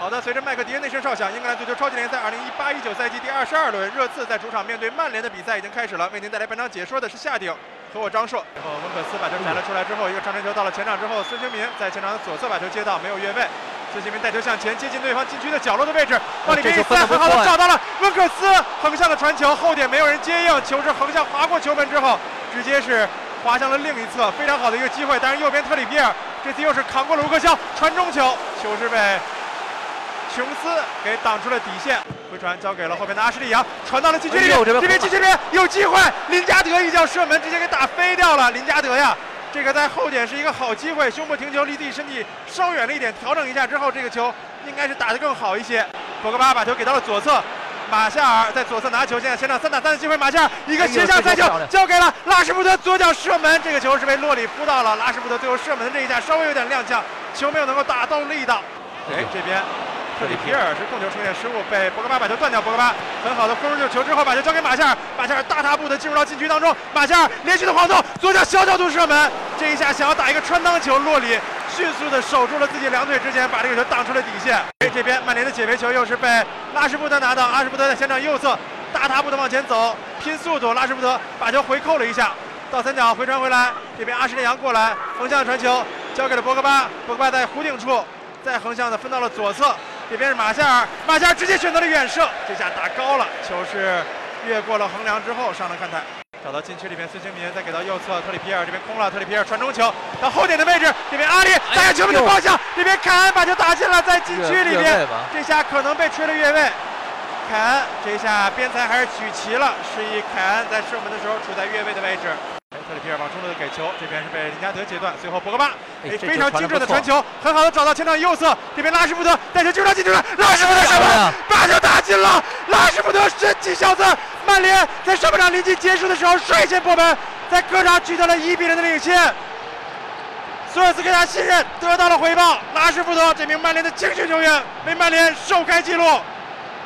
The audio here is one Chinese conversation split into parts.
好的，随着麦克迪恩那声哨响，英格兰足球超级联赛2018-19赛季第二十二轮热刺在主场面对曼联的比赛已经开始了。为您带来本场解说的是夏鼎和我张硕。然后温克斯把球甩了出来之后，一个长传球到了前场之后，孙兴民在前场的左侧把球接到，没有越位。孙兴民带球向前，接近对方禁区的角落的位置，往里面一塞，很好的找到了温克斯横向的传球，后点没有人接应，球是横向划过球门之后，直接是滑向了另一侧，非常好的一个机会。但是右边特里皮尔这次又是扛过了卢克肖传中球，球是被。琼斯给挡出了底线，回传交给了后边的阿什利杨，传到了禁区里面，这边禁区里面有机会，林加德一脚射门，直接给打飞掉了。林加德呀，这个在后点是一个好机会，胸部停球，离自己身体稍远了一点，调整一下之后，这个球应该是打得更好一些。博格巴把球给到了左侧，马夏尔在左侧拿球，现在前场三打三的机会，马夏尔一个斜向塞球交给了拉什福德，左脚射门，这个球是被洛里扑到了。拉什福德最后射门的这一下稍微有点踉跄，球没有能够打到力道。哎，这边。特里皮尔是控球出现失误，被博格巴把球断掉。博格巴很好的封住球之后，把球交给马夏尔。马夏尔大踏步的进入到禁区当中。马夏尔连续的晃动，左脚小角度射门。这一下想要打一个穿裆球，洛里迅速的守住了自己两腿之前，把这个球挡出了底线。哎，这边曼联的解围球又是被拉什福德拿到。拉什福德在前场右侧大踏步的往前走，拼速度。拉什福德把球回扣了一下，倒三角回传回来。这边阿什利杨过来横向传球，交给了博格巴。博格巴在弧顶处再横向的分到了左侧。这边是马夏尔，马夏尔直接选择了远射，这下打高了，球是越过了横梁之后上了看台，找到禁区里面，孙兴民再给到右侧，特里皮尔这边空了，特里皮尔传中球到后点的位置，这边阿里打下球门的方向，这边凯恩把球打进了，在禁区里面，这下可能被吹了越位，凯恩这下边裁还是举旗了，示意凯恩在射门的时候处在越位的位置。尔往中路的给球，这边是被林加德截断，随后博格巴，哎，非常精准的传球，很好的找到前场右侧，这边拉什福德带球进入进去了，拉什福德射门，把球打进了，拉什福德神奇小子，曼联在上半场临近结束的时候率先破门，在客场取得了一比零的领先，索尔斯克亚信任得到了回报，拉什福德这名曼联的青训球员为曼联首开纪录，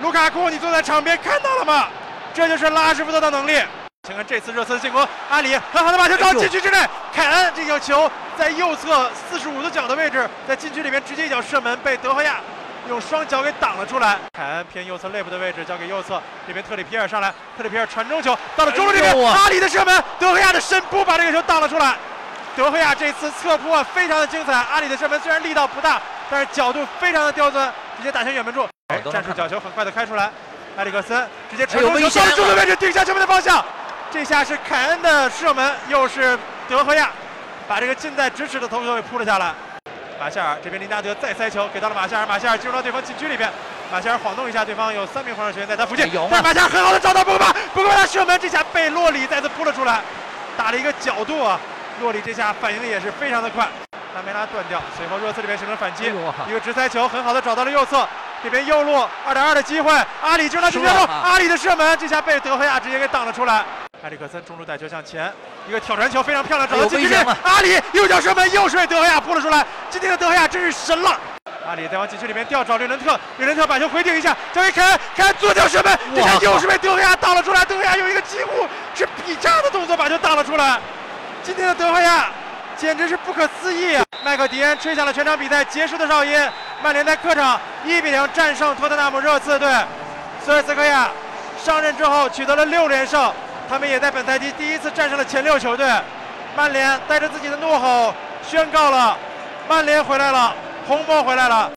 卢卡库，你坐在场边看到了吗？这就是拉什福德的能力。请看这次热刺的进攻，阿里很好的把球到禁区之内，凯恩这个球在右侧四十五度角的位置，在禁区里面直接一脚射门，被德赫亚用双脚给挡了出来。凯恩偏右侧肋部的位置交给右侧，这边特里皮尔上来，特里皮尔传中球到了中路这边，阿里的射门，德赫亚的深扑把这个球挡了出来。德赫亚这次侧扑啊非常的精彩，阿里的射门虽然力道不大，但是角度非常的刁钻，直接打向远门柱。哎，战术角球很快的开出来，埃里克森直接传中球到了中路位置，定下球门的方向。这下是凯恩的射门，又是德赫亚把这个近在咫尺的头球给扑了下来。马夏尔这边林加德再塞球给到了马夏尔，马夏尔进入到对方禁区里边，马夏尔晃动一下，对方有三名防守球员在他附近。但是马夏尔很好的找到博格巴，博格巴的射门，这下被洛里再次扑了出来，打了一个角度啊！洛里这下反应也是非常的快，拉梅拉断掉，随后热刺这边形成反击，一个直塞球很好的找到了右侧，这边右路二点二的机会，阿里进入到禁区中，阿里的射门，这下被德赫亚直接给挡了出来。埃里克森中路带球向前，一个挑传球非常漂亮，找到禁区里，阿里右脚射门，又是被德赫亚扑了出来。今天的德赫亚真是神了！阿里在往禁区里面调找略伦特，略伦特把球回顶一下，交给凯恩，凯恩左脚射门，这下又是被德赫亚挡了出来。德赫亚有一个几乎是劈叉的动作把球挡了出来。今天的德赫亚简直是不可思议！麦克迪恩吹响了全场比赛结束的哨音，曼联在客场一比零战胜托特纳姆热刺队，索尔斯克亚上任之后取得了六连胜。他们也在本赛季第一次战胜了前六球队，曼联带着自己的怒吼宣告了，曼联回来了，红魔回来了。